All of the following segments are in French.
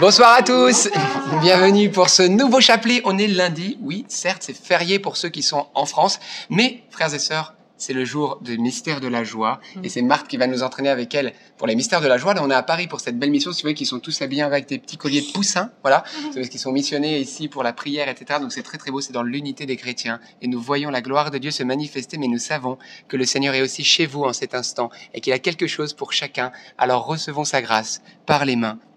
Bonsoir à tous, bienvenue pour ce nouveau chapelet. On est lundi, oui, certes c'est férié pour ceux qui sont en France, mais frères et sœurs, c'est le jour du mystère de la joie. Mm. Et c'est Marthe qui va nous entraîner avec elle pour les mystères de la joie. Là, on est à Paris pour cette belle mission. Si vous voyez qu'ils sont tous habillés avec des petits colliers de poussins. Voilà. C'est parce qu'ils sont missionnés ici pour la prière, etc. Donc c'est très très beau. C'est dans l'unité des chrétiens. Et nous voyons la gloire de Dieu se manifester, mais nous savons que le Seigneur est aussi chez vous en cet instant et qu'il a quelque chose pour chacun. Alors recevons sa grâce par les mains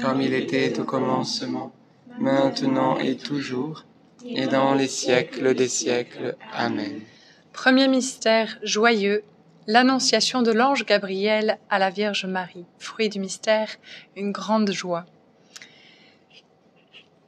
Comme il était au commencement, maintenant et toujours, et dans les siècles des siècles. Amen. Premier mystère joyeux, l'annonciation de l'ange Gabriel à la Vierge Marie. Fruit du mystère, une grande joie.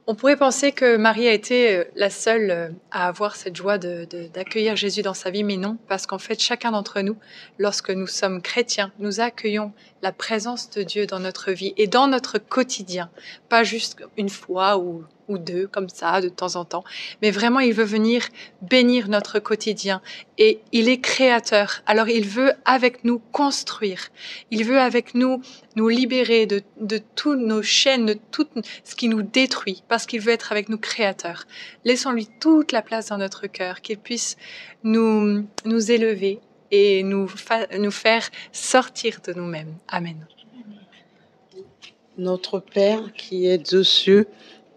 On pourrait penser que Marie a été euh, la seule euh, à avoir cette joie de- de- d'accueillir Jésus dans sa vie, mais non, parce qu'en fait, chacun d'entre nous, lorsque nous sommes chrétiens, nous accueillons la présence de Dieu dans notre vie et dans notre quotidien, pas juste une fois ou, ou deux comme ça de temps en temps, mais vraiment il veut venir bénir notre quotidien et il est créateur. Alors il veut avec nous construire, il veut avec nous nous libérer de, de toutes nos chaînes, de tout ce qui nous détruit, parce qu'il veut être avec nous créateur. Laissons-lui toute la place dans notre cœur, qu'il puisse nous, nous élever et nous, nous faire sortir de nous-mêmes. Amen. Notre Père qui es aux cieux,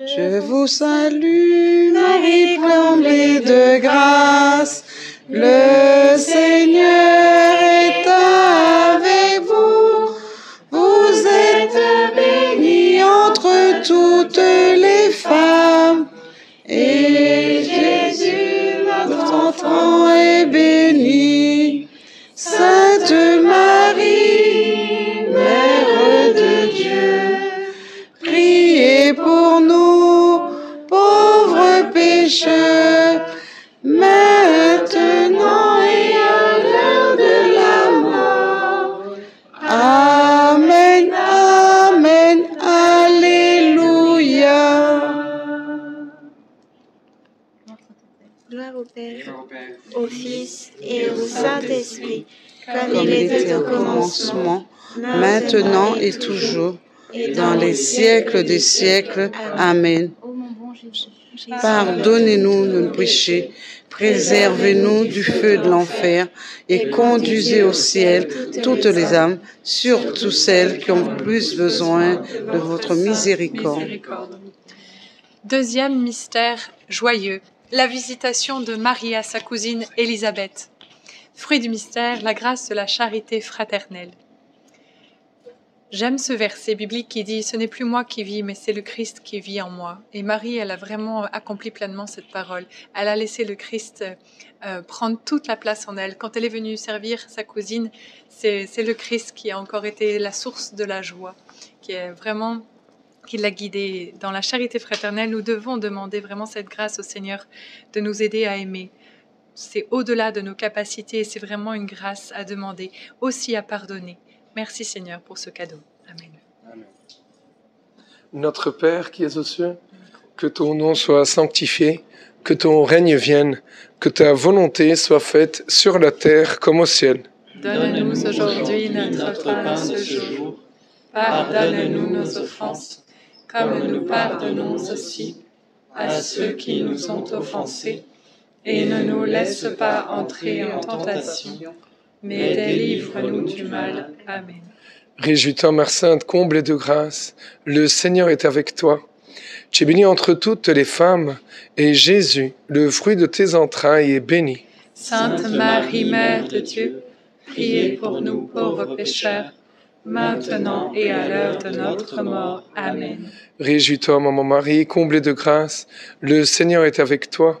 Je vous salue, Marie comblée de grâce, le Seigneur est avec vous. Vous. Êtes bénie entre toutes et au Saint-Esprit, comme il était au commencement, maintenant et toujours, et dans les siècles des siècles. Amen. Pardonnez-nous nos péchés, préservez-nous du feu de l'enfer et conduisez au ciel toutes les âmes, surtout celles qui ont plus besoin de votre miséricorde. Deuxième mystère joyeux, la visitation de Marie à sa cousine Élisabeth. Fruit du mystère, la grâce de la charité fraternelle. J'aime ce verset biblique qui dit Ce n'est plus moi qui vis, mais c'est le Christ qui vit en moi. Et Marie, elle a vraiment accompli pleinement cette parole. Elle a laissé le Christ euh, prendre toute la place en elle. Quand elle est venue servir sa cousine, c'est le Christ qui a encore été la source de la joie, qui est vraiment qui l'a guidée. Dans la charité fraternelle, nous devons demander vraiment cette grâce au Seigneur de nous aider à aimer. C'est au-delà de nos capacités et c'est vraiment une grâce à demander, aussi à pardonner. Merci Seigneur pour ce cadeau. Amen. Notre Père qui es aux cieux, que ton nom soit sanctifié, que ton règne vienne, que ta volonté soit faite sur la terre comme au ciel. Donne-nous aujourd'hui notre pain de ce jour. Pardonne-nous nos offenses, comme nous pardonnons aussi à ceux qui nous ont offensés. Et ne nous laisse pas entrer en tentation, mais délivre-nous du mal. Amen. Réjouis-toi, Mère Sainte, comblée de grâce, le Seigneur est avec toi. Tu es bénie entre toutes les femmes, et Jésus, le fruit de tes entrailles, est béni. Sainte Marie, Mère de Dieu, priez pour nous pauvres pécheurs, maintenant et à l'heure de notre mort. Amen. Réjouis-toi, maman Marie, comblée de grâce, le Seigneur est avec toi.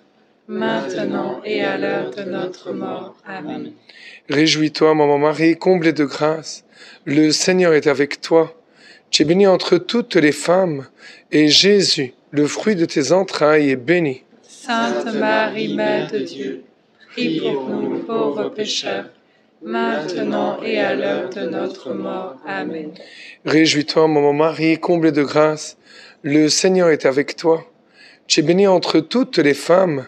maintenant et à l'heure de notre mort. Amen. Réjouis-toi, maman Marie, comblée de grâce, le Seigneur est avec toi. Tu es bénie entre toutes les femmes, et Jésus, le fruit de tes entrailles, est béni. Sainte Marie, Mère de Dieu, prie pour nous pauvres pécheurs, maintenant et à l'heure de notre mort. Amen. Réjouis-toi, maman Marie, comblée de grâce, le Seigneur est avec toi. Tu es bénie entre toutes les femmes,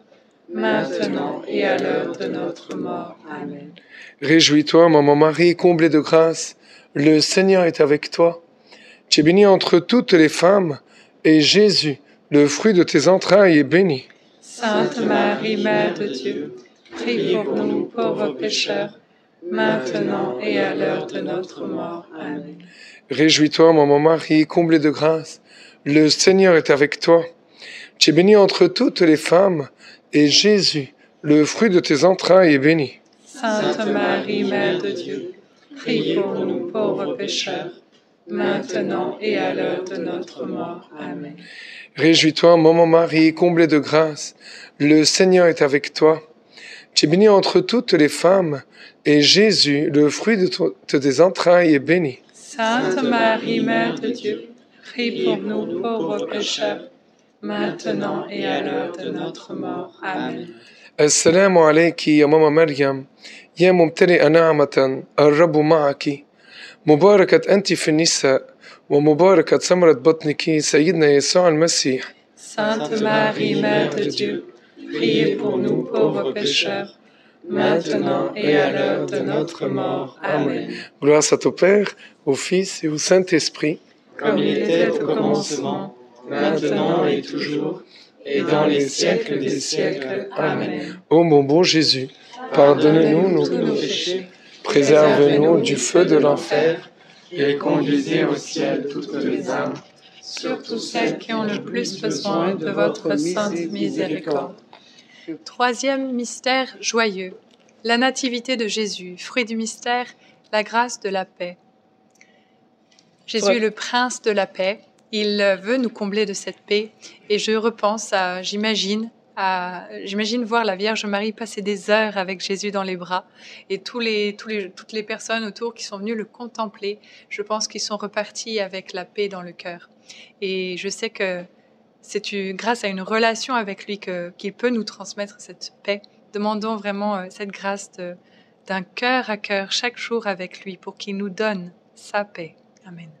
maintenant et à l'heure de notre mort. Amen. Réjouis-toi, maman Marie, comblée de grâce, le Seigneur est avec toi. Tu es bénie entre toutes les femmes, et Jésus, le fruit de tes entrailles, est béni. Sainte Marie, Mère de Dieu, prie pour nous pauvres pécheurs, maintenant et à l'heure de notre mort. Amen. Réjouis-toi, maman Marie, comblée de grâce, le Seigneur est avec toi. Tu es bénie entre toutes les femmes, et Jésus, le fruit de tes entrailles, est béni. Sainte Marie, Mère de Dieu, prie pour nous pauvres pécheurs, maintenant et à l'heure de notre mort. Amen. Réjouis-toi, maman Marie, comblée de grâce, le Seigneur est avec toi. Tu es bénie entre toutes les femmes, et Jésus, le fruit de, ton- de tes entrailles, est béni. Sainte Marie, Mère de Dieu, prie pour nous pauvres pécheurs, maintenant et à l'heure de notre mort. Amen. السلام عليك يا ماما مريم يا ممتلئة نعمة الرب معك مباركة أنت في النساء ومباركة ثمرة بطنك سيدنا يسوع المسيح Sainte Marie, Mère de Dieu, priez pour nous pauvres pécheurs, maintenant et à l'heure de notre mort. Amen. Gloire soit au Père, au Fils et au Saint-Esprit. Comme il était au commencement, maintenant et toujours, et dans les siècles des siècles. Amen. Ô mon bon Jésus, pardonne-nous nos nos péchés, péchés, préserve-nous du feu de l'enfer, Et conduisez au ciel toutes les âmes, surtout celles qui ont le plus besoin de votre sainte miséricorde. Troisième mystère joyeux, la nativité de Jésus, fruit du mystère, la grâce de la paix. Jésus est le prince de la paix, il veut nous combler de cette paix et je repense à, j'imagine, à, j'imagine voir la Vierge Marie passer des heures avec Jésus dans les bras et tous les, les, toutes les personnes autour qui sont venues le contempler, je pense qu'ils sont repartis avec la paix dans le cœur. Et je sais que c'est grâce à une relation avec lui qu'il peut nous transmettre cette paix. Demandons vraiment euh, cette grâce d'un cœur à cœur chaque jour avec lui pour qu'il nous donne sa paix. Amen.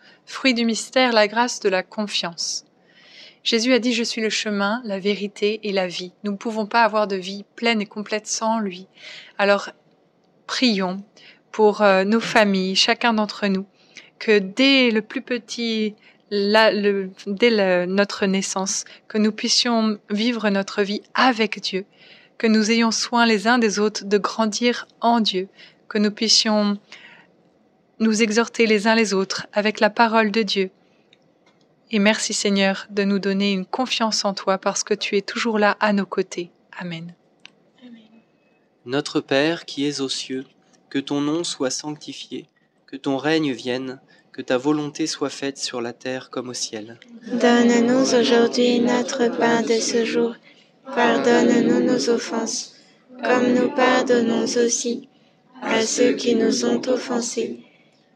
Fruit du mystère, la grâce de la confiance. Jésus a dit, je suis le chemin, la vérité et la vie. Nous ne pouvons pas avoir de vie pleine et complète sans lui. Alors, prions pour euh, nos familles, chacun d'entre nous, que dès le plus petit, dès notre naissance, que nous puissions vivre notre vie avec Dieu, que nous ayons soin les uns des autres de grandir en Dieu, que nous puissions nous exhorter les uns les autres avec la parole de Dieu. Et merci Seigneur de nous donner une confiance en toi parce que tu es toujours là à nos côtés. Amen. Notre Père qui es aux cieux, que ton nom soit sanctifié, que ton règne vienne, que ta volonté soit faite sur la terre comme au ciel. Donne-nous aujourd'hui notre pain de ce jour. Pardonne-nous nos offenses, comme nous pardonnons aussi à ceux qui nous ont offensés.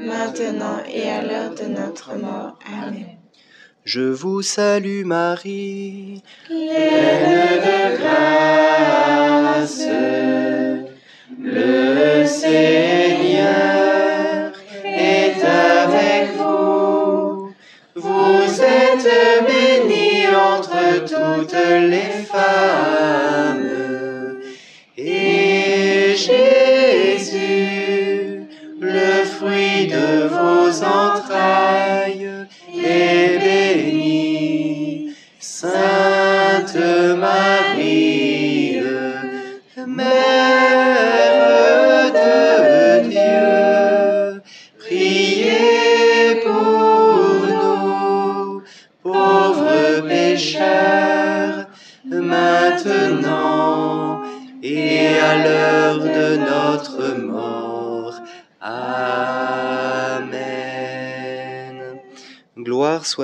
maintenant et à l'heure de notre mort. Amen. Je vous salue Marie, pleine de grâce. Le Seigneur est avec vous. Vous êtes bénie entre toutes les de vos entrailles,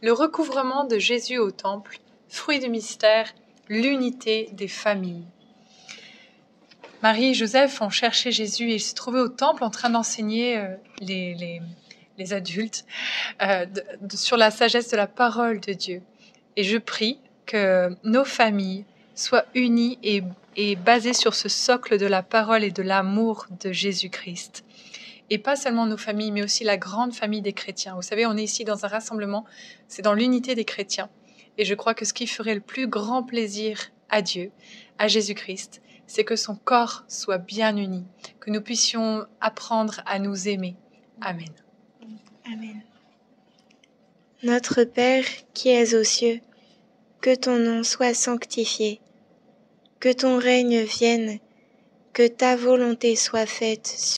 le recouvrement de Jésus au temple, fruit du mystère, l'unité des familles. Marie et Joseph ont cherché Jésus et ils se trouvaient au temple en train d'enseigner euh, les, adultes euh, sur la sagesse de la parole de Dieu. Et je prie que nos familles soient unies et basées sur ce socle de la parole et de l'amour de Jésus-Christ. Et pas seulement nos familles, mais aussi la grande famille des chrétiens. Vous savez, on est ici dans un rassemblement, c'est dans l'unité des chrétiens. Et je crois que ce qui ferait le plus grand plaisir à Dieu, à Jésus-Christ, c'est que son corps soit bien uni, que nous puissions apprendre à nous aimer. Amen. Amen. Notre Père qui es aux cieux, que ton nom soit sanctifié, que ton règne vienne, que ta volonté soit faite sur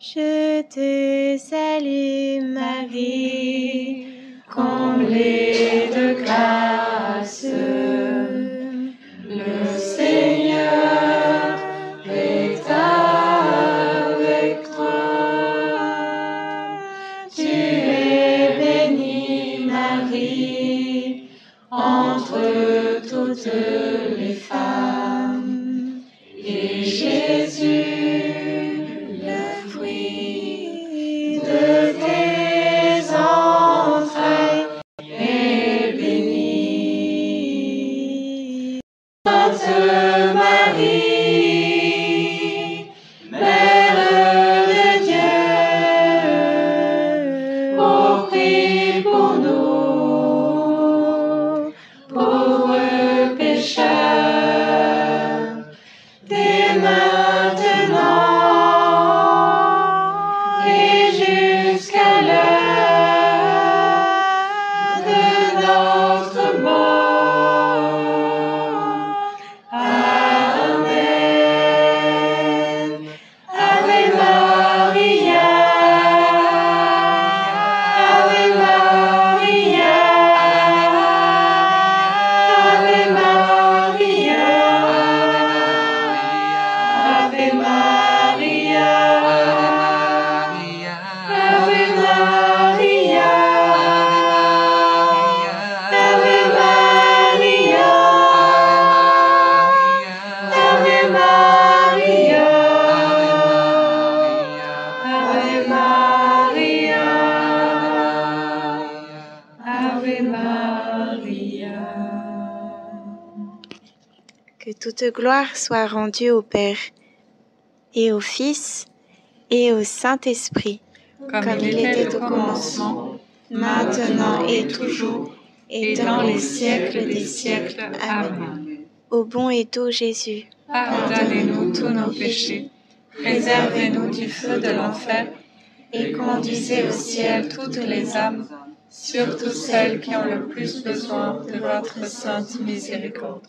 Je te salue Marie, comblée de grâce. Gloire soit rendue au Père et au Fils et au Saint-Esprit, comme, il était au commencement, maintenant et toujours, et dans les siècles des siècles. Amen. Ô bon et doux Jésus, Pardonnez-nous tous nos péchés, préservez-nous du feu de l'enfer, et conduisez au ciel toutes les âmes, surtout celles qui ont le plus besoin de votre sainte miséricorde.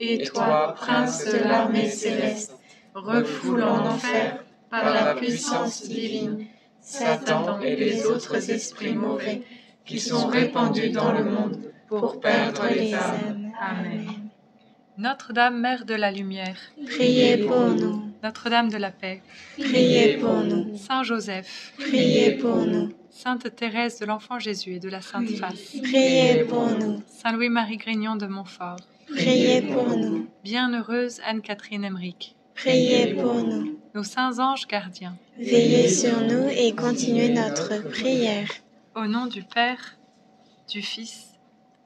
Et toi, prince de l'armée céleste, refoule en enfer, par la puissance divine, Satan et les autres esprits mauvais qui sont répandus dans le monde pour perdre les âmes. Amen. Notre-Dame, Mère de la Lumière, priez pour nous. Notre-Dame de la Paix, Priez pour nous. Saint Joseph, Priez pour nous. Sainte Thérèse de l'Enfant Jésus et de la Sainte Face, Priez pour nous. Saint Louis-Marie Grignon de Montfort, Priez pour nous. Bienheureuse Anne-Catherine Emmerich, Priez pour nous. nos saints anges gardiens, Veillez sur nous et continuez notre prière. au nom du Père, du Fils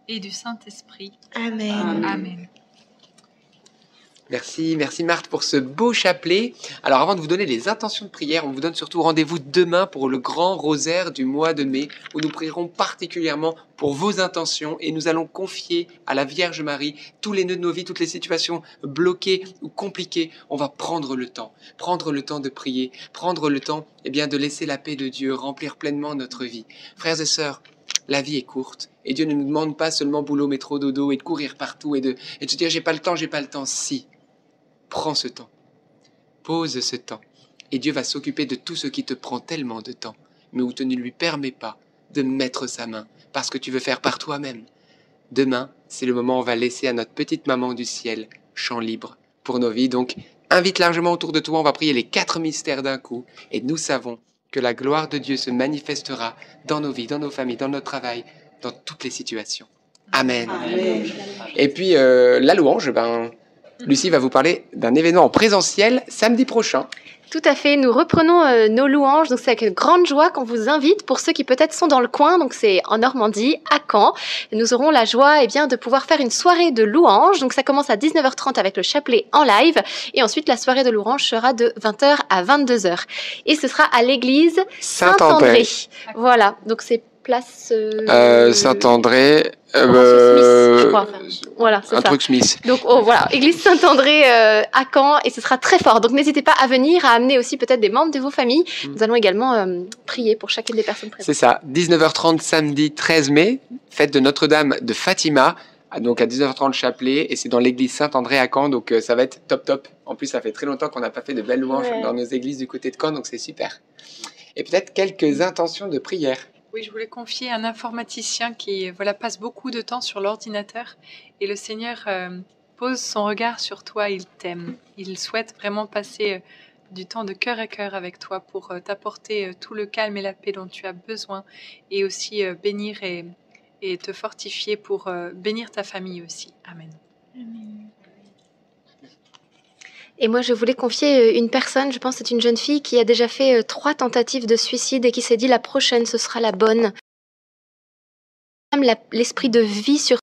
et du Saint-Esprit. Amen. Amen. Merci, merci Marthe pour ce beau chapelet. Alors avant de vous donner les intentions de prière, on vous donne surtout rendez-vous demain pour le grand rosaire du mois de mai où nous prierons particulièrement pour vos intentions et nous allons confier à la Vierge Marie tous les nœuds de nos vies, toutes les situations bloquées ou compliquées. On va prendre le temps, prendre le temps de prier, prendre le temps eh bien, de laisser la paix de Dieu remplir pleinement notre vie. Frères et sœurs, la vie est courte et Dieu ne nous demande pas seulement boulot, métro, dodo et de courir partout et de, et de se dire j'ai pas le temps, j'ai pas le temps. Si, prends ce temps, pose ce temps et Dieu va s'occuper de tout ce qui te prend tellement de temps, mais où tu ne lui permets pas de mettre sa main parce que tu veux faire par toi-même. Demain, c'est le moment où on va laisser à notre petite maman du ciel champ libre pour nos vies. Donc, invite largement autour de toi, on va prier les quatre mystères d'un coup et nous savons que la gloire de Dieu se manifestera dans nos vies, dans nos familles, dans notre travail, dans toutes les situations. Amen. Et puis, euh, la louange, ben, Lucie va vous parler d'un événement en présentiel samedi prochain. Tout à fait, nous reprenons euh, nos louanges, donc c'est avec grande joie qu'on vous invite, pour ceux qui peut-être sont dans le coin, donc c'est en Normandie, à Caen. Nous aurons la joie eh bien, de pouvoir faire une soirée de louanges, donc ça commence à 19h30 avec le chapelet en live, et ensuite la soirée de louanges sera de 20h à 22h. Et ce sera à l'église Saint-André. Saint-André. Voilà, donc c'est place... euh, Euh, Saint-André, euh, Smith, je. Voilà, un ça. truc Smith. Donc oh, voilà, église Saint-André euh, à Caen et ce sera très fort. Donc n'hésitez pas à venir, à amener aussi peut-être des membres de vos familles. Nous allons également euh, prier pour chacune des personnes présentes. C'est ça, 19h30 samedi 13 mai, fête de Notre-Dame de Fatima. Donc à 19h30 chapelet et c'est dans l'église Saint-André à Caen donc ça va être top top. En plus ça fait très longtemps qu'on n'a pas fait de belles louanges Ouais. dans nos églises du côté de Caen donc c'est super. Et peut-être quelques intentions de prière. Je voulais confier un informaticien qui voilà, passe beaucoup de temps sur l'ordinateur et le Seigneur euh, pose son regard sur toi, il t'aime. Il souhaite vraiment passer euh, du temps de cœur à cœur avec toi pour euh, t'apporter tout le calme et la paix dont tu as besoin et aussi bénir et, te fortifier pour bénir ta famille aussi. Amen. Et moi, je voulais confier euh, une personne, je pense c'est une jeune fille qui a déjà fait euh, trois tentatives de suicide et qui s'est dit la prochaine, ce sera la bonne. L'esprit de vie sur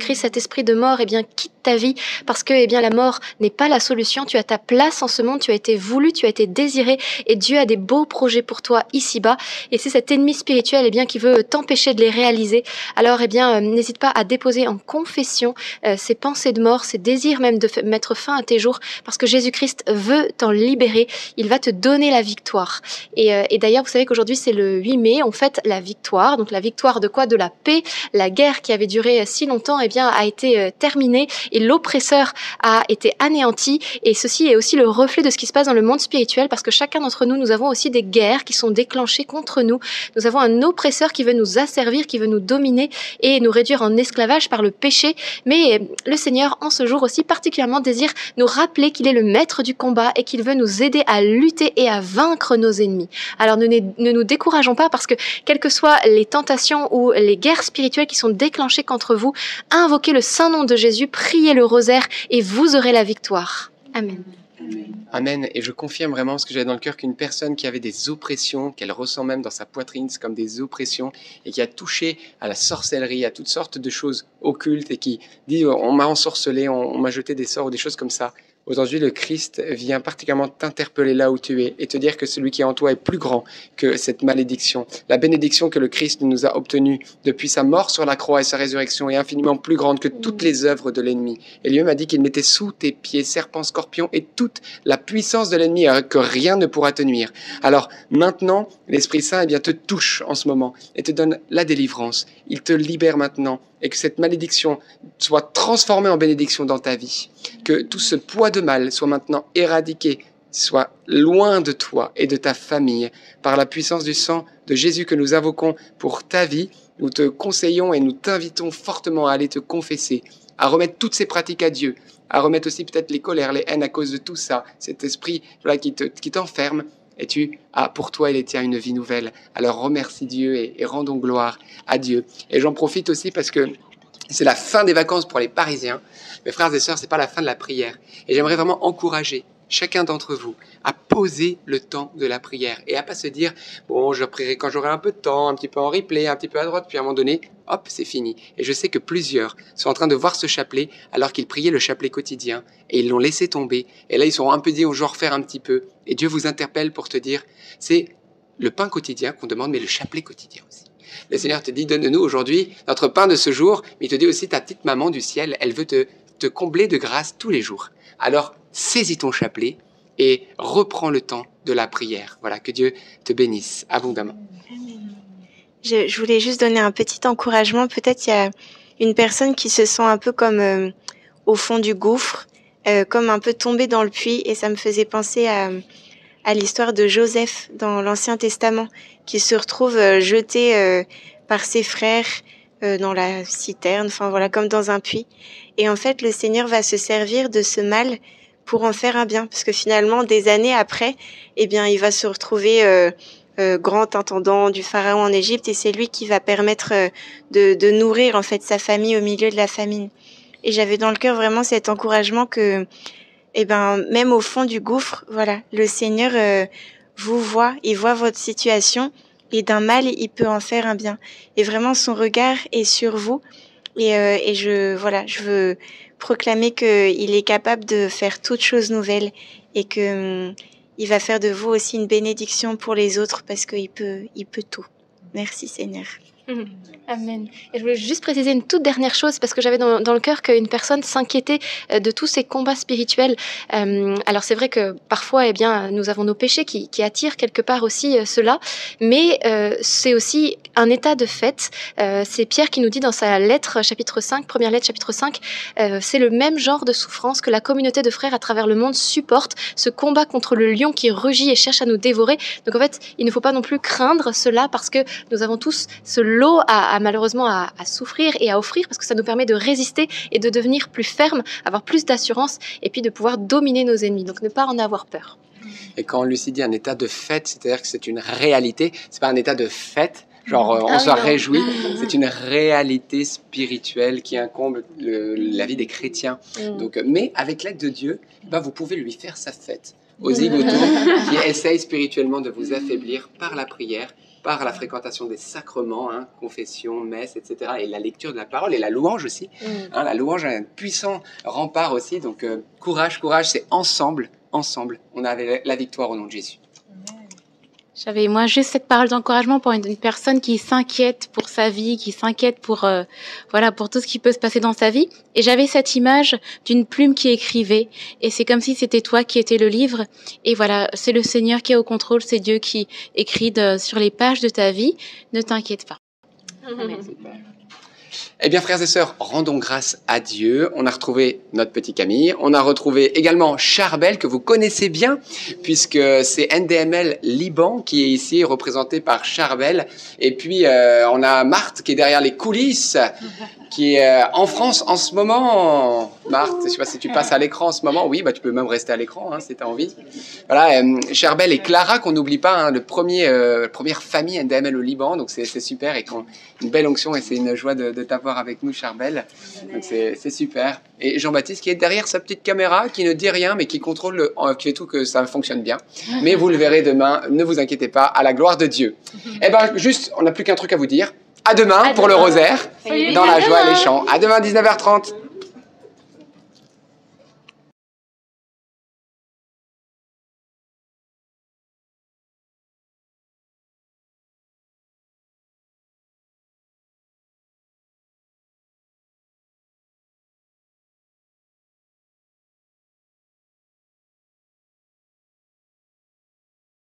Christ, cet esprit de mort, eh bien, quitte vie parce que, eh bien, la mort n'est pas la solution. Tu as ta place en ce monde, tu as été voulu, tu as été désiré et Dieu a des beaux projets pour toi ici-bas. Et c'est cet ennemi spirituel, eh bien, qui veut t'empêcher de les réaliser. Alors, eh bien, euh, n'hésite pas à déposer en confession euh, ces pensées de mort, ces désirs même de mettre fin à tes jours parce que Jésus-Christ veut t'en libérer. Il va te donner la victoire. Et, euh, d'ailleurs, vous savez qu'aujourd'hui, c'est le 8 mai, on fête la victoire. Donc, la victoire de quoi? De la paix. La guerre qui avait duré euh, si longtemps, eh bien, a été terminée. L'oppresseur a été anéanti. Et ceci est aussi le reflet de ce qui se passe dans le monde spirituel parce que chacun d'entre nous, nous avons aussi des guerres qui sont déclenchées contre nous. Nous avons un oppresseur qui veut nous asservir, qui veut nous dominer et nous réduire en esclavage par le péché. Mais le Seigneur, en ce jour aussi, particulièrement désire nous rappeler qu'il est le maître du combat et qu'il veut nous aider à lutter et à vaincre nos ennemis. Alors ne, nous décourageons pas parce que quelles que soient les tentations ou les guerres spirituelles qui sont déclenchées contre vous, invoquez le saint nom de Jésus, priez le rosaire et vous aurez la victoire. Amen. Amen. Et je confirme vraiment ce que j'avais dans le cœur qu'une personne qui avait des oppressions, qu'elle ressent même dans sa poitrine, c'est comme des oppressions, et qui a touché à la sorcellerie, à toutes sortes de choses occultes, et qui dit on m'a ensorcelé, on, on m'a jeté des sorts ou des choses comme ça. Aujourd'hui, le Christ vient particulièrement t'interpeller là où tu es et te dire que celui qui est en toi est plus grand que cette malédiction. La bénédiction que le Christ nous a obtenue depuis sa mort sur la croix et sa résurrection est infiniment plus grande que toutes les œuvres de l'ennemi. Et lui-même a dit qu'il mettait sous tes pieds serpents, scorpions et toute la puissance de l'ennemi, que rien ne pourra te nuire. Alors maintenant, l'Esprit Saint eh bien, te touche en ce moment et te donne la délivrance. Il te libère maintenant et que cette malédiction soit transformée en bénédiction dans ta vie. Que tout ce poids de mal soit maintenant éradiqué, soit loin de toi et de ta famille par la puissance du sang de Jésus que nous invoquons pour ta vie. Nous te conseillons et nous t'invitons fortement à aller te confesser, à remettre toutes ces pratiques à Dieu, à remettre aussi peut-être les colères, les haines à cause de tout ça, cet esprit qui t'enferme. Te, qui et tu as pour toi et les tiens une vie nouvelle. Alors remercie Dieu et, et rendons gloire à Dieu. Et j'en profite aussi parce que c'est la fin des vacances pour les Parisiens. Mes frères et sœurs, c'est pas la fin de la prière. Et j'aimerais vraiment encourager chacun d'entre vous à poser le temps de la prière et à pas se dire bon je prierai quand j'aurai un peu de temps, un petit peu en replay, un petit peu à droite, puis à un moment donné, hop, c'est fini. Et je sais que plusieurs sont en train de voir ce chapelet alors qu'ils priaient le chapelet quotidien et ils l'ont laissé tomber. Et là, ils sont un peu dit, on va refaire un petit peu. Et Dieu vous interpelle pour te dire, c'est le pain quotidien qu'on demande, mais le chapelet quotidien aussi. Le Seigneur te dit, donne-nous aujourd'hui notre pain de ce jour, mais il te dit aussi, ta petite maman du ciel, elle veut te, te combler de grâce tous les jours. Alors, saisis ton chapelet et reprends le temps de la prière. Voilà, que Dieu te bénisse abondamment. Je, voulais juste donner un petit encouragement. Peut-être il y a une personne qui se sent un peu comme euh, au fond du gouffre, euh, comme un peu tombée dans le puits, et ça me faisait penser à, l'histoire de Joseph dans l'Ancien Testament, qui se retrouve euh, jeté par ses frères dans la citerne, enfin voilà, comme dans un puits. Et en fait, le Seigneur va se servir de ce mal pour en faire un bien, parce que finalement, des années après, eh bien, il va se retrouver euh, euh, grand intendant du pharaon en Égypte, et c'est lui qui va permettre euh, de, de nourrir en fait sa famille au milieu de la famine. Et j'avais dans le cœur vraiment cet encouragement que, eh ben, même au fond du gouffre, voilà, le Seigneur euh, vous voit, il voit votre situation, et d'un mal, il peut en faire un bien. Et vraiment, son regard est sur vous. Et, euh, et je, voilà, je veux proclamer qu'il est capable de faire toutes choses nouvelles et que hum, il va faire de vous aussi une bénédiction pour les autres parce qu'il peut, il peut tout. Merci Seigneur. Amen. Et je voulais juste préciser une toute dernière chose parce que j'avais dans, le cœur qu'une personne s'inquiétait euh, de tous ces combats spirituels. Euh, alors c'est vrai que parfois, eh bien, nous avons nos péchés qui, attirent quelque part aussi euh, cela, mais c'est aussi un état de fait. C'est Pierre qui nous dit dans sa lettre, chapitre 5, première lettre, chapitre 5, euh, c'est le même genre de souffrance que la communauté de frères à travers le monde supporte, ce combat contre le lion qui rugit et cherche à nous dévorer. Donc en fait, il ne faut pas non plus craindre cela parce que nous avons tous ce à, à malheureusement à, à, souffrir et à offrir parce que ça nous permet de résister et de devenir plus ferme, avoir plus d'assurance et puis de pouvoir dominer nos ennemis. Donc ne pas en avoir peur. Et quand Lucie dit un état de fête, c'est-à-dire que c'est une réalité, c'est pas un état de fête, genre euh, on Ah se réjouit, c'est une réalité spirituelle qui incombe le- la vie des chrétiens. Mm. Donc, euh, mais avec l'aide de Dieu, ben, vous pouvez lui faire sa fête aux zigotos qui essayent spirituellement de vous affaiblir par la prière, par la fréquentation des sacrements, hein, confession, messe, etc. Et la lecture de la parole et la louange aussi. Hein, la louange a un puissant rempart aussi. Donc euh, courage, courage, c'est ensemble, ensemble, on a la victoire au nom de Jésus. J'avais moi juste cette parole d'encouragement pour une, une personne qui s'inquiète pour sa vie, qui s'inquiète pour euh, voilà pour tout ce qui peut se passer dans sa vie. Et j'avais cette image d'une plume qui écrivait, et c'est comme si c'était toi qui étais le livre. Et voilà, c'est le Seigneur qui est au contrôle, c'est Dieu qui écrit de- sur les pages de ta vie. Ne t'inquiète pas. Amen. Eh bien, frères et sœurs, rendons grâce à Dieu. On a retrouvé notre petit Camille. On a retrouvé également Charbel, que vous connaissez bien, puisque c'est NDML Liban qui est ici, représenté par Charbel. Et puis, euh, on a Marthe qui est derrière les coulisses, qui est euh, en France en ce moment. Marthe, je sais pas si tu passes à l'écran en ce moment. Oui, bah, tu peux même rester à l'écran, hein, si tu as envie. Voilà, euh, Charbel et Clara, qu'on n'oublie pas, hein, le premier, euh, première famille NDML au Liban. Donc, c'est super et une belle onction et c'est une joie de, t'avoir avec nous, Charbel. Donc, c'est super. Et Jean-Baptiste qui est derrière sa petite caméra, qui ne dit rien, mais qui contrôle, le, euh, qui fait tout que ça fonctionne bien. Mais vous le verrez demain, ne vous inquiétez pas, à la gloire de Dieu. Eh ben, juste, on n'a plus qu'un truc à vous dire. À demain À pour le rosaire, dans la joie et les chants. À demain, 19h30.